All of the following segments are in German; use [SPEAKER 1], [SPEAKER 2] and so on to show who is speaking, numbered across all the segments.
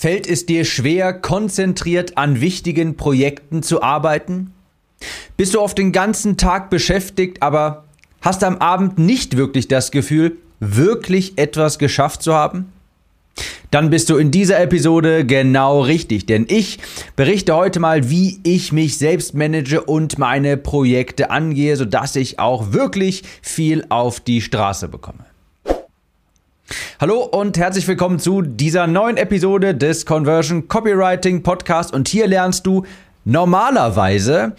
[SPEAKER 1] Fällt es dir schwer, konzentriert an wichtigen Projekten zu arbeiten? Bist du oft den ganzen Tag beschäftigt, aber hast am Abend nicht wirklich das Gefühl, wirklich etwas geschafft zu haben? Dann bist du in dieser Episode genau richtig, denn ich berichte heute mal, wie ich mich selbst manage und meine Projekte angehe, sodass ich auch wirklich viel auf die Straße bekomme. Hallo und herzlich willkommen zu dieser neuen Episode des Conversion Copywriting Podcast und hier lernst du normalerweise,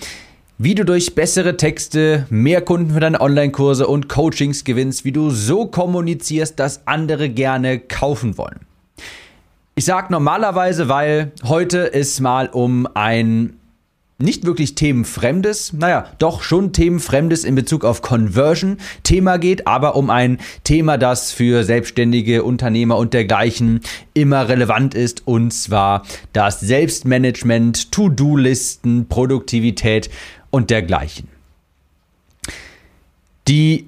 [SPEAKER 1] wie du durch bessere Texte mehr Kunden für deine Online-Kurse und Coachings gewinnst, wie du so kommunizierst, dass andere gerne kaufen wollen. Ich sage normalerweise, weil heute es mal um ein nicht wirklich themenfremdes, naja, doch schon themenfremdes in Bezug auf Conversion Thema geht, aber um ein Thema, das für selbstständige Unternehmer und dergleichen immer relevant ist, und zwar das Selbstmanagement, To-Do-Listen, Produktivität und dergleichen. Die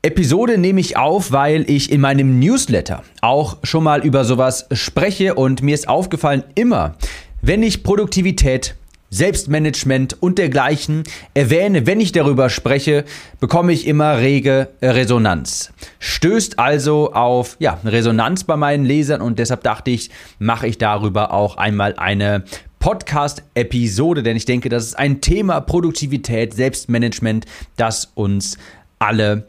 [SPEAKER 1] Episode nehme ich auf, weil ich in meinem Newsletter auch schon mal über sowas spreche und mir ist aufgefallen, immer wenn ich Produktivität Selbstmanagement und dergleichen erwähne, wenn ich darüber spreche, bekomme ich immer rege Resonanz. Stößt also auf ja, Resonanz bei meinen Lesern und deshalb dachte ich, mache ich darüber auch einmal eine Podcast-Episode, denn ich denke, das ist ein Thema Produktivität, Selbstmanagement, das uns alle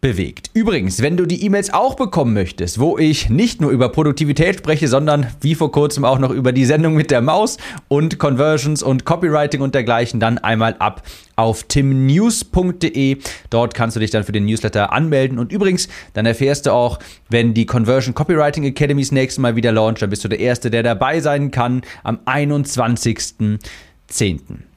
[SPEAKER 1] bewegt. Übrigens, wenn du die E-Mails auch bekommen möchtest, wo ich nicht nur über Produktivität spreche, sondern wie vor kurzem auch noch über die Sendung mit der Maus und Conversions und Copywriting und dergleichen, dann einmal ab auf timnews.de. Dort kannst du dich dann für den Newsletter anmelden. Und übrigens, dann erfährst du auch, wenn die Conversion Copywriting Academy das nächste Mal wieder launcht, dann bist du der Erste, der dabei sein kann am 21.10.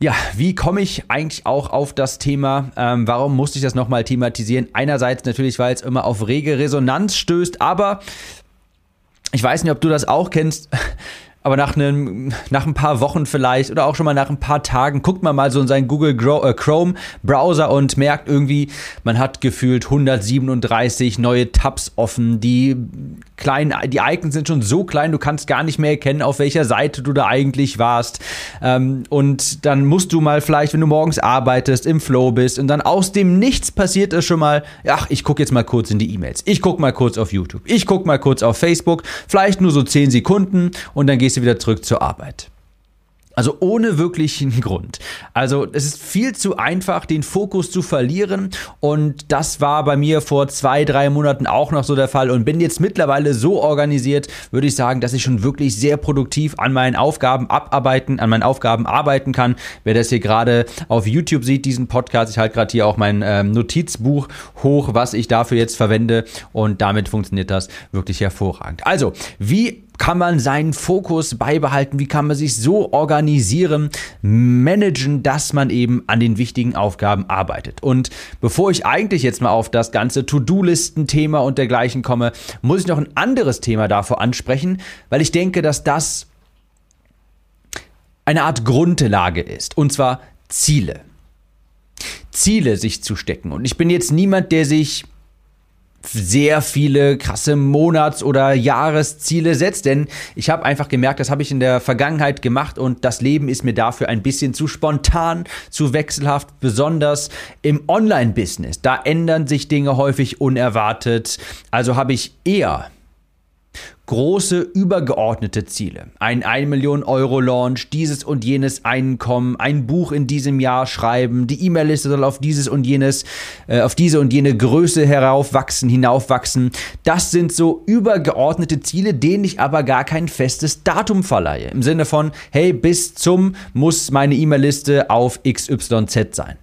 [SPEAKER 1] Ja, wie komme ich eigentlich auch auf das Thema? Ähm, warum musste ich das nochmal thematisieren? Einerseits natürlich, weil es immer auf rege Resonanz stößt, aber ich weiß nicht, ob du das auch kennst aber nach, einem, nach ein paar Wochen vielleicht oder auch schon mal nach ein paar Tagen guckt man mal so in seinen Google äh, Chrome Browser und merkt irgendwie, man hat gefühlt 137 neue Tabs offen. Die kleinen, die Icons sind schon so klein, du kannst gar nicht mehr erkennen, auf welcher Seite du da eigentlich warst. Ähm, und dann musst du mal vielleicht, wenn du morgens arbeitest, im Flow bist und dann aus dem Nichts passiert es schon mal, ach, ich gucke jetzt mal kurz in die E-Mails. Ich gucke mal kurz auf YouTube. Ich gucke mal kurz auf Facebook. Vielleicht nur so 10 Sekunden und dann gehst du wieder zurück zur Arbeit. Also ohne wirklichen Grund. Also es ist viel zu einfach, den Fokus zu verlieren. Und das war bei mir vor zwei, drei Monaten auch noch so der Fall. Und bin jetzt mittlerweile so organisiert, würde ich sagen, dass ich schon wirklich sehr produktiv an meinen Aufgaben abarbeiten, an meinen Aufgaben arbeiten kann. Wer das hier gerade auf YouTube sieht, diesen Podcast, ich halte gerade hier auch mein ähm, Notizbuch hoch, was ich dafür jetzt verwende. Und damit funktioniert das wirklich hervorragend. Also, wie kann man seinen Fokus beibehalten? Wie kann man sich so organisieren, managen, dass man eben an den wichtigen Aufgaben arbeitet? Und bevor ich eigentlich jetzt mal auf das ganze To-Do-Listen-Thema und dergleichen komme, muss ich noch ein anderes Thema davor ansprechen, weil ich denke, dass das eine Art Grundlage ist. Und zwar Ziele. Ziele sich zu stecken. Und ich bin jetzt niemand, der sich sehr viele krasse Monats- oder Jahresziele setzt, denn ich habe einfach gemerkt, das habe ich in der Vergangenheit gemacht und das Leben ist mir dafür ein bisschen zu spontan, zu wechselhaft, besonders im Online-Business. Da ändern sich Dinge häufig unerwartet. Also habe ich eher große übergeordnete Ziele. Ein 1 Million Euro Launch, dieses und jenes Einkommen, ein Buch in diesem Jahr schreiben, die E-Mail-Liste soll auf dieses und jenes, äh, auf diese und jene Größe heraufwachsen, hinaufwachsen. Das sind so übergeordnete Ziele, denen ich aber gar kein festes Datum verleihe. Im Sinne von, hey, bis zum muss meine E-Mail-Liste auf XYZ sein.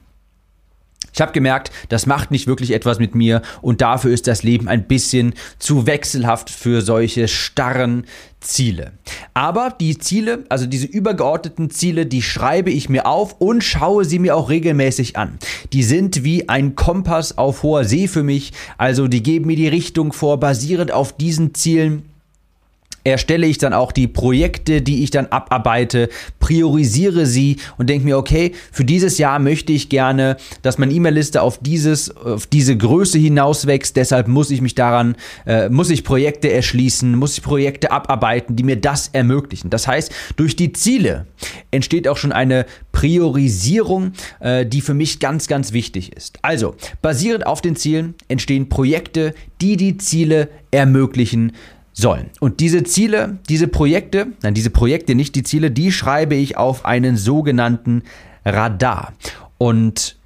[SPEAKER 1] Ich habe gemerkt, das macht nicht wirklich etwas mit mir und dafür ist das Leben ein bisschen zu wechselhaft für solche starren Ziele. Aber die Ziele, also diese übergeordneten Ziele, die schreibe ich mir auf und schaue sie mir auch regelmäßig an. Die sind wie ein Kompass auf hoher See für mich, also die geben mir die Richtung vor, basierend auf diesen Zielen erstelle ich dann auch die Projekte, die ich dann abarbeite, priorisiere sie und denke mir, okay, für dieses Jahr möchte ich gerne, dass meine E-Mail-Liste auf dieses, auf diese Größe hinauswächst. Deshalb muss ich mich daran, äh, muss ich Projekte erschließen, muss ich Projekte abarbeiten, die mir das ermöglichen. Das heißt, durch die Ziele entsteht auch schon eine Priorisierung, äh, die für mich ganz, ganz wichtig ist. Also, basierend auf den Zielen entstehen Projekte, die die Ziele ermöglichen sollen. Und diese Ziele, diese Projekte, nein, diese Projekte, nicht die Ziele, die schreibe ich auf einen sogenannten Radar. Und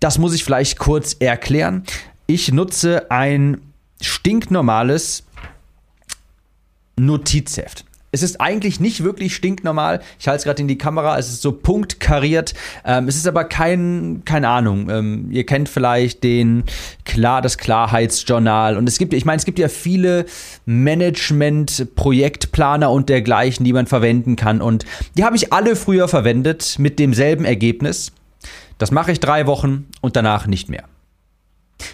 [SPEAKER 1] das muss ich vielleicht kurz erklären. Ich nutze ein stinknormales Notizheft es ist eigentlich nicht wirklich stinknormal. Ich halte es gerade in die Kamera, es ist so punktkariert. Ähm, es ist aber kein, keine Ahnung. Ähm, ihr kennt vielleicht den klar, das Klarheitsjournal. Und es gibt, ich meine, es gibt ja viele Management, Projektplaner und dergleichen, die man verwenden kann. Und die habe ich alle früher verwendet mit demselben Ergebnis. Das mache ich drei Wochen und danach nicht mehr.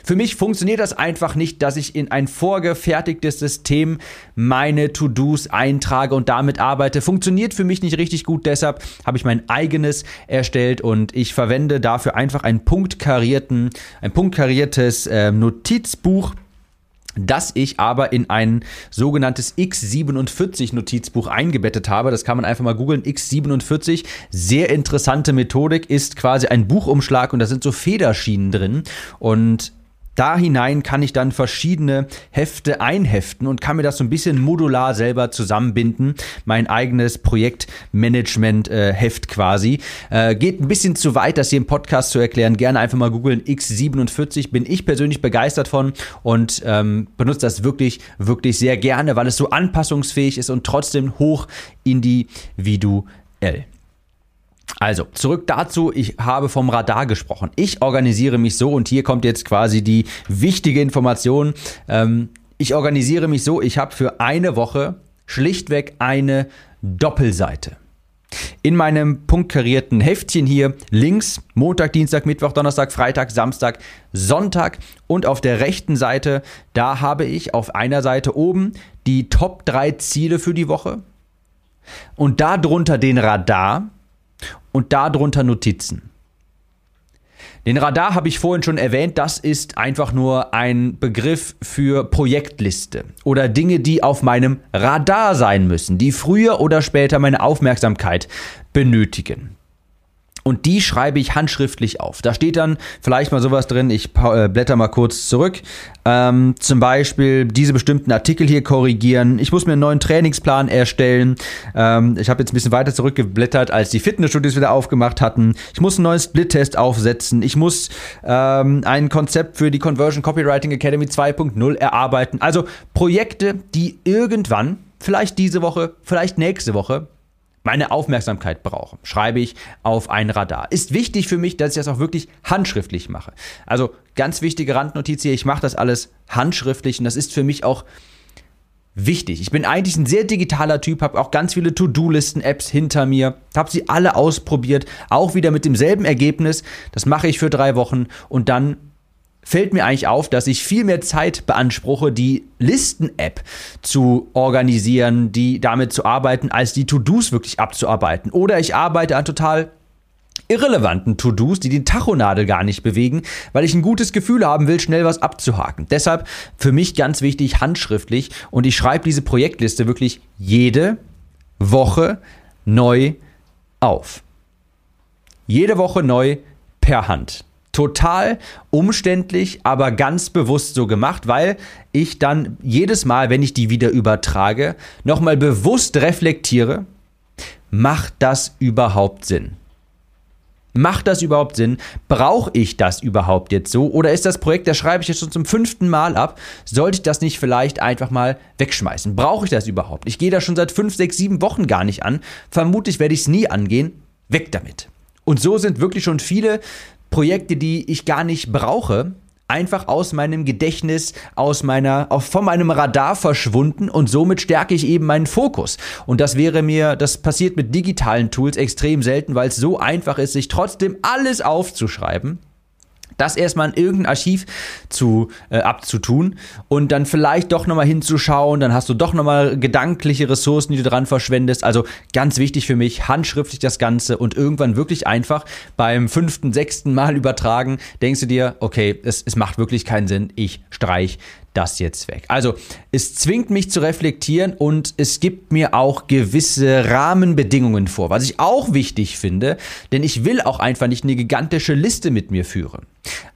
[SPEAKER 1] Für mich funktioniert das einfach nicht, dass ich in ein vorgefertigtes System meine To-Dos eintrage und damit arbeite. Funktioniert für mich nicht richtig gut, deshalb habe ich mein eigenes erstellt und ich verwende dafür einfach ein punktkarierten, ein punktkariertes äh, Notizbuch das ich aber in ein sogenanntes X47 Notizbuch eingebettet habe. Das kann man einfach mal googeln. X47, sehr interessante Methodik, ist quasi ein Buchumschlag und da sind so Federschienen drin. Und da hinein kann ich dann verschiedene Hefte einheften und kann mir das so ein bisschen modular selber zusammenbinden. Mein eigenes Projektmanagement-Heft äh, quasi. Äh, geht ein bisschen zu weit, das hier im Podcast zu erklären. Gerne einfach mal googeln. X47 bin ich persönlich begeistert von und ähm, benutze das wirklich, wirklich sehr gerne, weil es so anpassungsfähig ist und trotzdem hoch individuell. Also, zurück dazu, ich habe vom Radar gesprochen. Ich organisiere mich so und hier kommt jetzt quasi die wichtige Information. Ähm, ich organisiere mich so, ich habe für eine Woche schlichtweg eine Doppelseite. In meinem punktkarierten Heftchen hier links Montag, Dienstag, Mittwoch, Donnerstag, Freitag, Samstag, Sonntag und auf der rechten Seite, da habe ich auf einer Seite oben die Top 3 Ziele für die Woche und darunter den Radar, und darunter Notizen. Den Radar habe ich vorhin schon erwähnt, das ist einfach nur ein Begriff für Projektliste oder Dinge, die auf meinem Radar sein müssen, die früher oder später meine Aufmerksamkeit benötigen und die schreibe ich handschriftlich auf. Da steht dann vielleicht mal sowas drin, ich äh, blätter mal kurz zurück. Ähm, zum Beispiel diese bestimmten Artikel hier korrigieren. Ich muss mir einen neuen Trainingsplan erstellen. Ähm, ich habe jetzt ein bisschen weiter zurückgeblättert, als die Fitnessstudios wieder aufgemacht hatten. Ich muss einen neuen Split-Test aufsetzen. Ich muss ähm, ein Konzept für die Conversion Copywriting Academy 2.0 erarbeiten. Also Projekte, die irgendwann, vielleicht diese Woche, vielleicht nächste Woche, meine Aufmerksamkeit brauche, schreibe ich auf ein Radar. Ist wichtig für mich, dass ich das auch wirklich handschriftlich mache. Also ganz wichtige Randnotiz hier, ich mache das alles handschriftlich und das ist für mich auch wichtig. Ich bin eigentlich ein sehr digitaler Typ, habe auch ganz viele To-Do-Listen-Apps hinter mir, habe sie alle ausprobiert, auch wieder mit demselben Ergebnis. Das mache ich für drei Wochen und dann fällt mir eigentlich auf, dass ich viel mehr Zeit beanspruche, die Listen-App zu organisieren, die damit zu arbeiten, als die To-Dos wirklich abzuarbeiten. Oder ich arbeite an total irrelevanten To-Dos, die den Tachonadel gar nicht bewegen, weil ich ein gutes Gefühl haben will, schnell was abzuhaken. Deshalb für mich ganz wichtig handschriftlich und ich schreibe diese Projektliste wirklich jede Woche neu auf. Jede Woche neu per Hand total umständlich, aber ganz bewusst so gemacht, weil ich dann jedes Mal, wenn ich die wieder übertrage, nochmal bewusst reflektiere, macht das überhaupt Sinn? Macht das überhaupt Sinn? Brauche ich das überhaupt jetzt so? Oder ist das Projekt, das schreibe ich jetzt schon zum fünften Mal ab? Sollte ich das nicht vielleicht einfach mal wegschmeißen? Brauche ich das überhaupt? Ich gehe da schon seit fünf, sechs, sieben Wochen gar nicht an. Vermutlich werde ich es nie angehen. Weg damit. Und so sind wirklich schon viele Projekte, die ich gar nicht brauche, einfach aus meinem Gedächtnis, aus meiner, von meinem Radar verschwunden und somit stärke ich eben meinen Fokus. Und das wäre mir, das passiert mit digitalen Tools extrem selten, weil es so einfach ist, sich trotzdem alles aufzuschreiben das erstmal in irgendein Archiv zu, äh, abzutun und dann vielleicht doch nochmal hinzuschauen, dann hast du doch nochmal gedankliche Ressourcen, die du dran verschwendest. Also ganz wichtig für mich, handschriftlich das Ganze und irgendwann wirklich einfach beim fünften, sechsten Mal übertragen, denkst du dir, okay, es, es macht wirklich keinen Sinn, ich streich das jetzt weg. Also es zwingt mich zu reflektieren und es gibt mir auch gewisse Rahmenbedingungen vor, was ich auch wichtig finde, denn ich will auch einfach nicht eine gigantische Liste mit mir führen.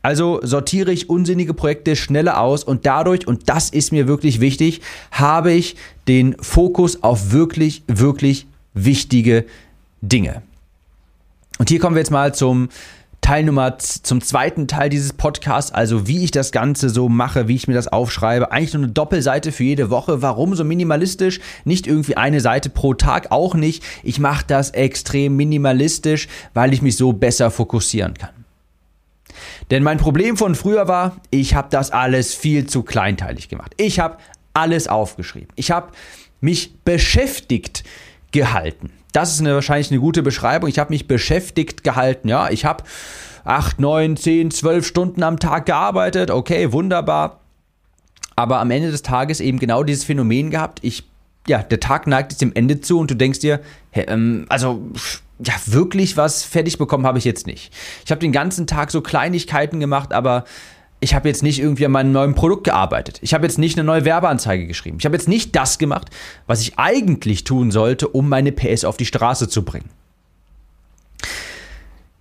[SPEAKER 1] Also sortiere ich unsinnige Projekte schneller aus und dadurch, und das ist mir wirklich wichtig, habe ich den Fokus auf wirklich, wirklich wichtige Dinge. Und hier kommen wir jetzt mal zum Teilnummer zum zweiten Teil dieses Podcasts, also wie ich das Ganze so mache, wie ich mir das aufschreibe. Eigentlich nur eine Doppelseite für jede Woche. Warum so minimalistisch? Nicht irgendwie eine Seite pro Tag, auch nicht. Ich mache das extrem minimalistisch, weil ich mich so besser fokussieren kann. Denn mein Problem von früher war, ich habe das alles viel zu kleinteilig gemacht. Ich habe alles aufgeschrieben. Ich habe mich beschäftigt gehalten. Das ist eine, wahrscheinlich eine gute Beschreibung. Ich habe mich beschäftigt gehalten. Ja, ich habe acht, neun, zehn, zwölf Stunden am Tag gearbeitet. Okay, wunderbar. Aber am Ende des Tages eben genau dieses Phänomen gehabt. Ich, ja, der Tag neigt jetzt dem Ende zu und du denkst dir, hey, ähm, also ja, wirklich was fertig bekommen habe ich jetzt nicht. Ich habe den ganzen Tag so Kleinigkeiten gemacht, aber ich habe jetzt nicht irgendwie an meinem neuen Produkt gearbeitet. Ich habe jetzt nicht eine neue Werbeanzeige geschrieben. Ich habe jetzt nicht das gemacht, was ich eigentlich tun sollte, um meine PS auf die Straße zu bringen.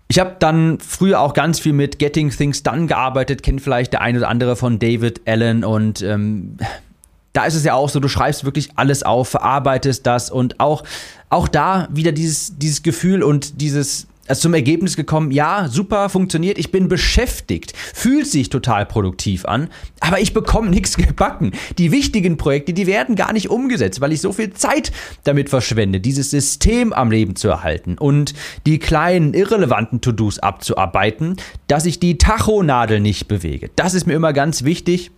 [SPEAKER 1] Ich habe dann früher auch ganz viel mit Getting Things Done gearbeitet, kennt vielleicht der eine oder andere von David Allen und ähm, da ist es ja auch so, du schreibst wirklich alles auf, verarbeitest das und auch, auch da wieder dieses, dieses Gefühl und dieses, also zum Ergebnis gekommen, ja, super, funktioniert, ich bin beschäftigt, fühlt sich total produktiv an, aber ich bekomme nichts gebacken. Die wichtigen Projekte, die werden gar nicht umgesetzt, weil ich so viel Zeit damit verschwende, dieses System am Leben zu erhalten und die kleinen, irrelevanten To-Dos abzuarbeiten, dass ich die Tachonadel nicht bewege. Das ist mir immer ganz wichtig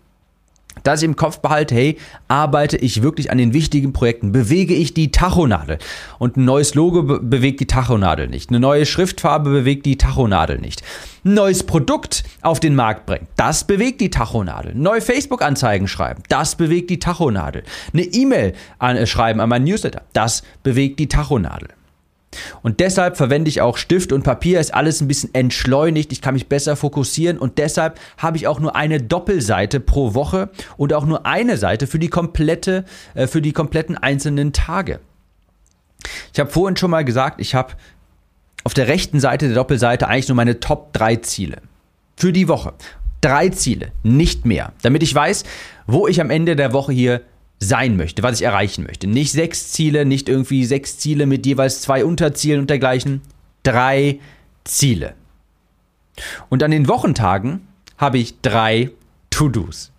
[SPEAKER 1] dass ich im Kopf behalte, hey, arbeite ich wirklich an den wichtigen Projekten, bewege ich die Tachonadel. Und ein neues Logo be bewegt die Tachonadel nicht. Eine neue Schriftfarbe bewegt die Tachonadel nicht. Ein neues Produkt auf den Markt bringen, das bewegt die Tachonadel. Neue Facebook-Anzeigen schreiben, das bewegt die Tachonadel. Eine E-Mail äh, schreiben an meinen Newsletter, das bewegt die Tachonadel. Und deshalb verwende ich auch Stift und Papier, ist alles ein bisschen entschleunigt, ich kann mich besser fokussieren und deshalb habe ich auch nur eine Doppelseite pro Woche und auch nur eine Seite für die komplette, äh, für die kompletten einzelnen Tage. Ich habe vorhin schon mal gesagt, ich habe auf der rechten Seite der Doppelseite eigentlich nur meine Top 3 Ziele für die Woche. Drei Ziele, nicht mehr, damit ich weiß, wo ich am Ende der Woche hier sein möchte, was ich erreichen möchte. Nicht sechs Ziele, nicht irgendwie sechs Ziele mit jeweils zwei Unterzielen und dergleichen. Drei Ziele. Und an den Wochentagen habe ich drei To-Dos.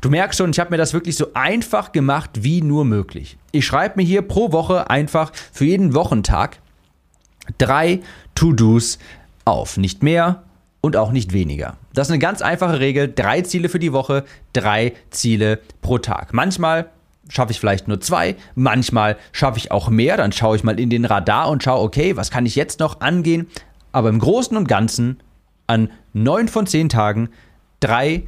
[SPEAKER 1] Du merkst schon, ich habe mir das wirklich so einfach gemacht wie nur möglich. Ich schreibe mir hier pro Woche einfach für jeden Wochentag drei To-Dos auf. Nicht mehr und auch nicht weniger. Das ist eine ganz einfache Regel. Drei Ziele für die Woche, drei Ziele pro Tag. Manchmal schaffe ich vielleicht nur zwei, manchmal schaffe ich auch mehr. Dann schaue ich mal in den Radar und schaue, okay, was kann ich jetzt noch angehen? Aber im Großen und Ganzen an neun von zehn Tagen drei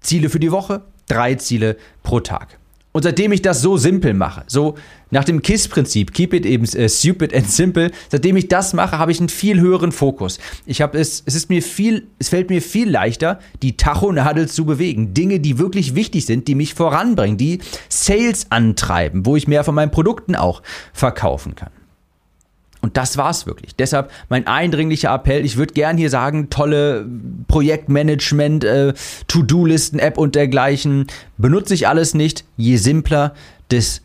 [SPEAKER 1] Ziele für die Woche, drei Ziele pro Tag. Und seitdem ich das so simpel mache, so nach dem KISS-Prinzip, keep it eben äh, stupid and simple, seitdem ich das mache, habe ich einen viel höheren Fokus. Ich habe es, es ist mir viel, es fällt mir viel leichter, die Tachonadel zu bewegen. Dinge, die wirklich wichtig sind, die mich voranbringen, die Sales antreiben, wo ich mehr von meinen Produkten auch verkaufen kann. Und das war's wirklich. Deshalb mein eindringlicher Appell. Ich würde gern hier sagen, tolle Projektmanagement, äh, To-Do-Listen-App und dergleichen. Benutze ich alles nicht. Je simpler, desto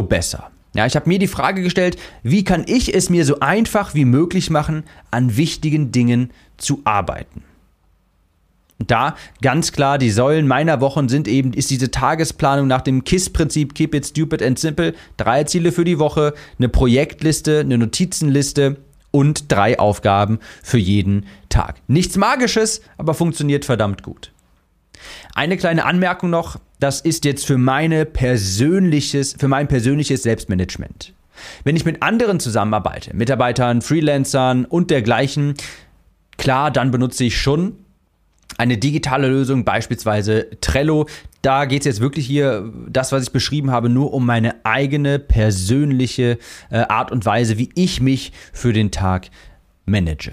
[SPEAKER 1] besser. Ja, ich habe mir die Frage gestellt, wie kann ich es mir so einfach wie möglich machen, an wichtigen Dingen zu arbeiten? da ganz klar, die Säulen meiner Wochen sind eben, ist diese Tagesplanung nach dem KISS-Prinzip, Keep It Stupid and Simple, drei Ziele für die Woche, eine Projektliste, eine Notizenliste und drei Aufgaben für jeden Tag. Nichts Magisches, aber funktioniert verdammt gut. Eine kleine Anmerkung noch, das ist jetzt für meine persönliches, für mein persönliches Selbstmanagement. Wenn ich mit anderen zusammenarbeite, Mitarbeitern, Freelancern und dergleichen, klar, dann benutze ich schon eine digitale Lösung, beispielsweise Trello. Da geht es jetzt wirklich hier, das, was ich beschrieben habe, nur um meine eigene persönliche äh, Art und Weise, wie ich mich für den Tag manage.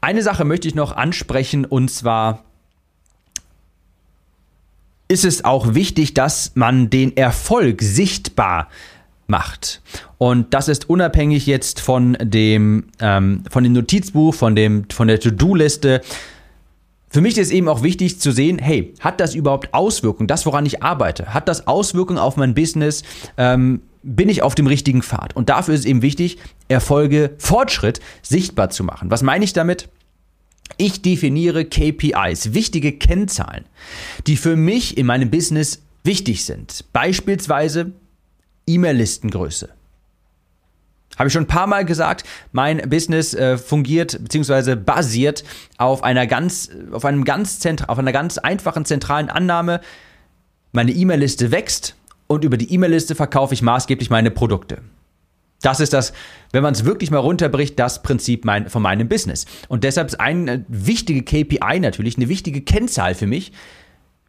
[SPEAKER 1] Eine Sache möchte ich noch ansprechen und zwar ist es auch wichtig, dass man den Erfolg sichtbar macht. Und das ist unabhängig jetzt von dem, ähm, von dem Notizbuch, von, dem, von der To-Do-Liste. Für mich ist eben auch wichtig zu sehen, hey, hat das überhaupt Auswirkungen, das, woran ich arbeite? Hat das Auswirkungen auf mein Business? Ähm, bin ich auf dem richtigen Pfad? Und dafür ist es eben wichtig, Erfolge, Fortschritt sichtbar zu machen. Was meine ich damit? Ich definiere KPIs, wichtige Kennzahlen, die für mich in meinem Business wichtig sind. Beispielsweise E-Mail-Listengröße. Habe ich schon ein paar Mal gesagt, mein Business äh, fungiert bzw. basiert auf einer ganz, auf einem ganz auf einer ganz einfachen zentralen Annahme. Meine E-Mail-Liste wächst und über die E-Mail-Liste verkaufe ich maßgeblich meine Produkte. Das ist das, wenn man es wirklich mal runterbricht, das Prinzip mein, von meinem Business. Und deshalb ist eine wichtige KPI natürlich, eine wichtige Kennzahl für mich.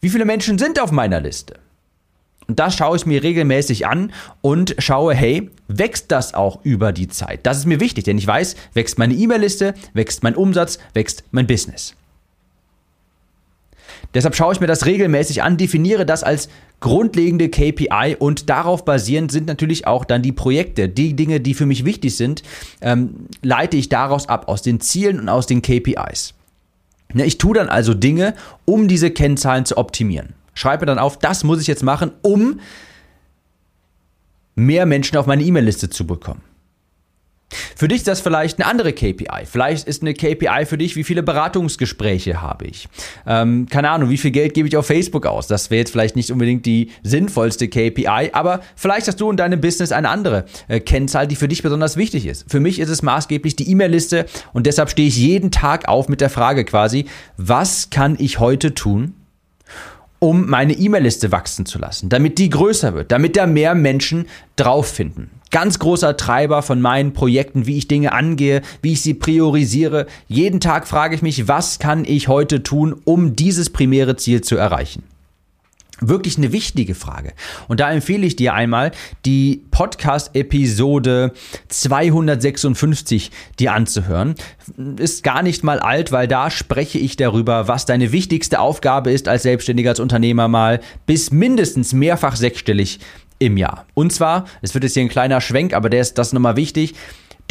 [SPEAKER 1] Wie viele Menschen sind auf meiner Liste? Und das schaue ich mir regelmäßig an und schaue, hey, wächst das auch über die Zeit? Das ist mir wichtig, denn ich weiß, wächst meine E-Mail-Liste, wächst mein Umsatz, wächst mein Business. Deshalb schaue ich mir das regelmäßig an, definiere das als grundlegende KPI und darauf basierend sind natürlich auch dann die Projekte. Die Dinge, die für mich wichtig sind, ähm, leite ich daraus ab, aus den Zielen und aus den KPIs. Ne, ich tue dann also Dinge, um diese Kennzahlen zu optimieren. Schreibe dann auf, das muss ich jetzt machen, um mehr Menschen auf meine E-Mail-Liste zu bekommen. Für dich ist das vielleicht eine andere KPI. Vielleicht ist eine KPI für dich, wie viele Beratungsgespräche habe ich. Ähm, keine Ahnung, wie viel Geld gebe ich auf Facebook aus. Das wäre jetzt vielleicht nicht unbedingt die sinnvollste KPI, aber vielleicht hast du in deinem Business eine andere äh, Kennzahl, die für dich besonders wichtig ist. Für mich ist es maßgeblich die E-Mail-Liste und deshalb stehe ich jeden Tag auf mit der Frage quasi, was kann ich heute tun, um meine E-Mail-Liste wachsen zu lassen, damit die größer wird, damit da mehr Menschen drauf finden. Ganz großer Treiber von meinen Projekten, wie ich Dinge angehe, wie ich sie priorisiere. Jeden Tag frage ich mich, was kann ich heute tun, um dieses primäre Ziel zu erreichen? Wirklich eine wichtige Frage. Und da empfehle ich dir einmal die Podcast-Episode 256 dir anzuhören. Ist gar nicht mal alt, weil da spreche ich darüber, was deine wichtigste Aufgabe ist als Selbstständiger, als Unternehmer mal bis mindestens mehrfach sechsstellig im Jahr. Und zwar, es wird jetzt hier ein kleiner Schwenk, aber der ist das nochmal wichtig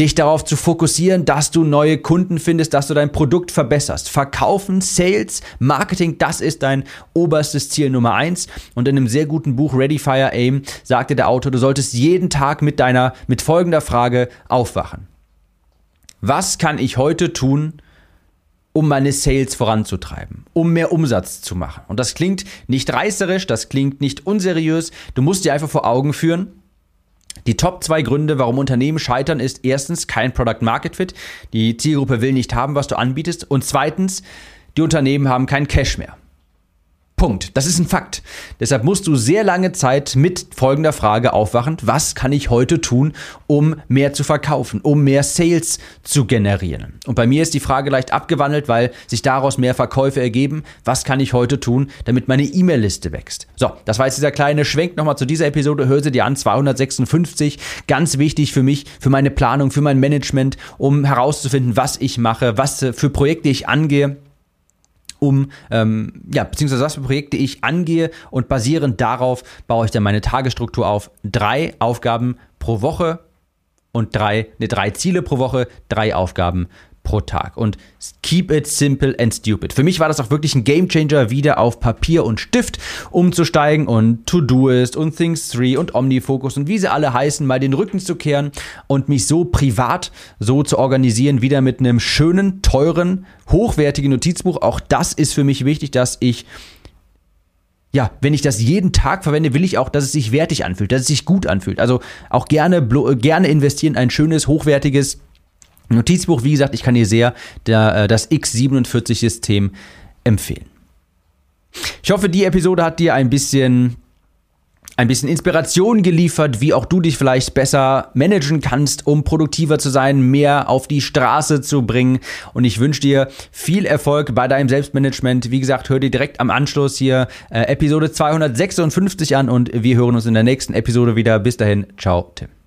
[SPEAKER 1] dich darauf zu fokussieren, dass du neue Kunden findest, dass du dein Produkt verbesserst. Verkaufen, Sales, Marketing, das ist dein oberstes Ziel Nummer eins. Und in einem sehr guten Buch Ready Fire Aim sagte der Autor, du solltest jeden Tag mit deiner, mit folgender Frage aufwachen. Was kann ich heute tun, um meine Sales voranzutreiben, um mehr Umsatz zu machen? Und das klingt nicht reißerisch, das klingt nicht unseriös. Du musst dir einfach vor Augen führen, die Top zwei Gründe, warum Unternehmen scheitern, ist erstens kein Product Market Fit. Die Zielgruppe will nicht haben, was du anbietest. Und zweitens, die Unternehmen haben keinen Cash mehr. Punkt. Das ist ein Fakt. Deshalb musst du sehr lange Zeit mit folgender Frage aufwachen. Was kann ich heute tun, um mehr zu verkaufen, um mehr Sales zu generieren? Und bei mir ist die Frage leicht abgewandelt, weil sich daraus mehr Verkäufe ergeben. Was kann ich heute tun, damit meine E-Mail-Liste wächst? So, das war jetzt dieser kleine Schwenk nochmal zu dieser Episode. Hör sie dir an, 256. Ganz wichtig für mich, für meine Planung, für mein Management, um herauszufinden, was ich mache, was für Projekte ich angehe um, ähm, ja, beziehungsweise was für Projekte ich angehe und basierend darauf baue ich dann meine Tagesstruktur auf. Drei Aufgaben pro Woche und drei, ne, drei Ziele pro Woche, drei Aufgaben pro Tag. Und keep it simple and stupid. Für mich war das auch wirklich ein Gamechanger, wieder auf Papier und Stift umzusteigen und To-Doist und Things 3 und Omnifocus und wie sie alle heißen, mal den Rücken zu kehren und mich so privat so zu organisieren, wieder mit einem schönen, teuren, hochwertigen Notizbuch. Auch das ist für mich wichtig, dass ich ja, wenn ich das jeden Tag verwende, will ich auch, dass es sich wertig anfühlt, dass es sich gut anfühlt. Also auch gerne, gerne investieren, ein schönes, hochwertiges Notizbuch, wie gesagt, ich kann dir sehr äh, das X47-System empfehlen. Ich hoffe, die Episode hat dir ein bisschen ein bisschen Inspiration geliefert, wie auch du dich vielleicht besser managen kannst, um produktiver zu sein, mehr auf die Straße zu bringen. Und ich wünsche dir viel Erfolg bei deinem Selbstmanagement. Wie gesagt, hör dir direkt am Anschluss hier äh, Episode 256 an und wir hören uns in der nächsten Episode wieder. Bis dahin, ciao, Tim.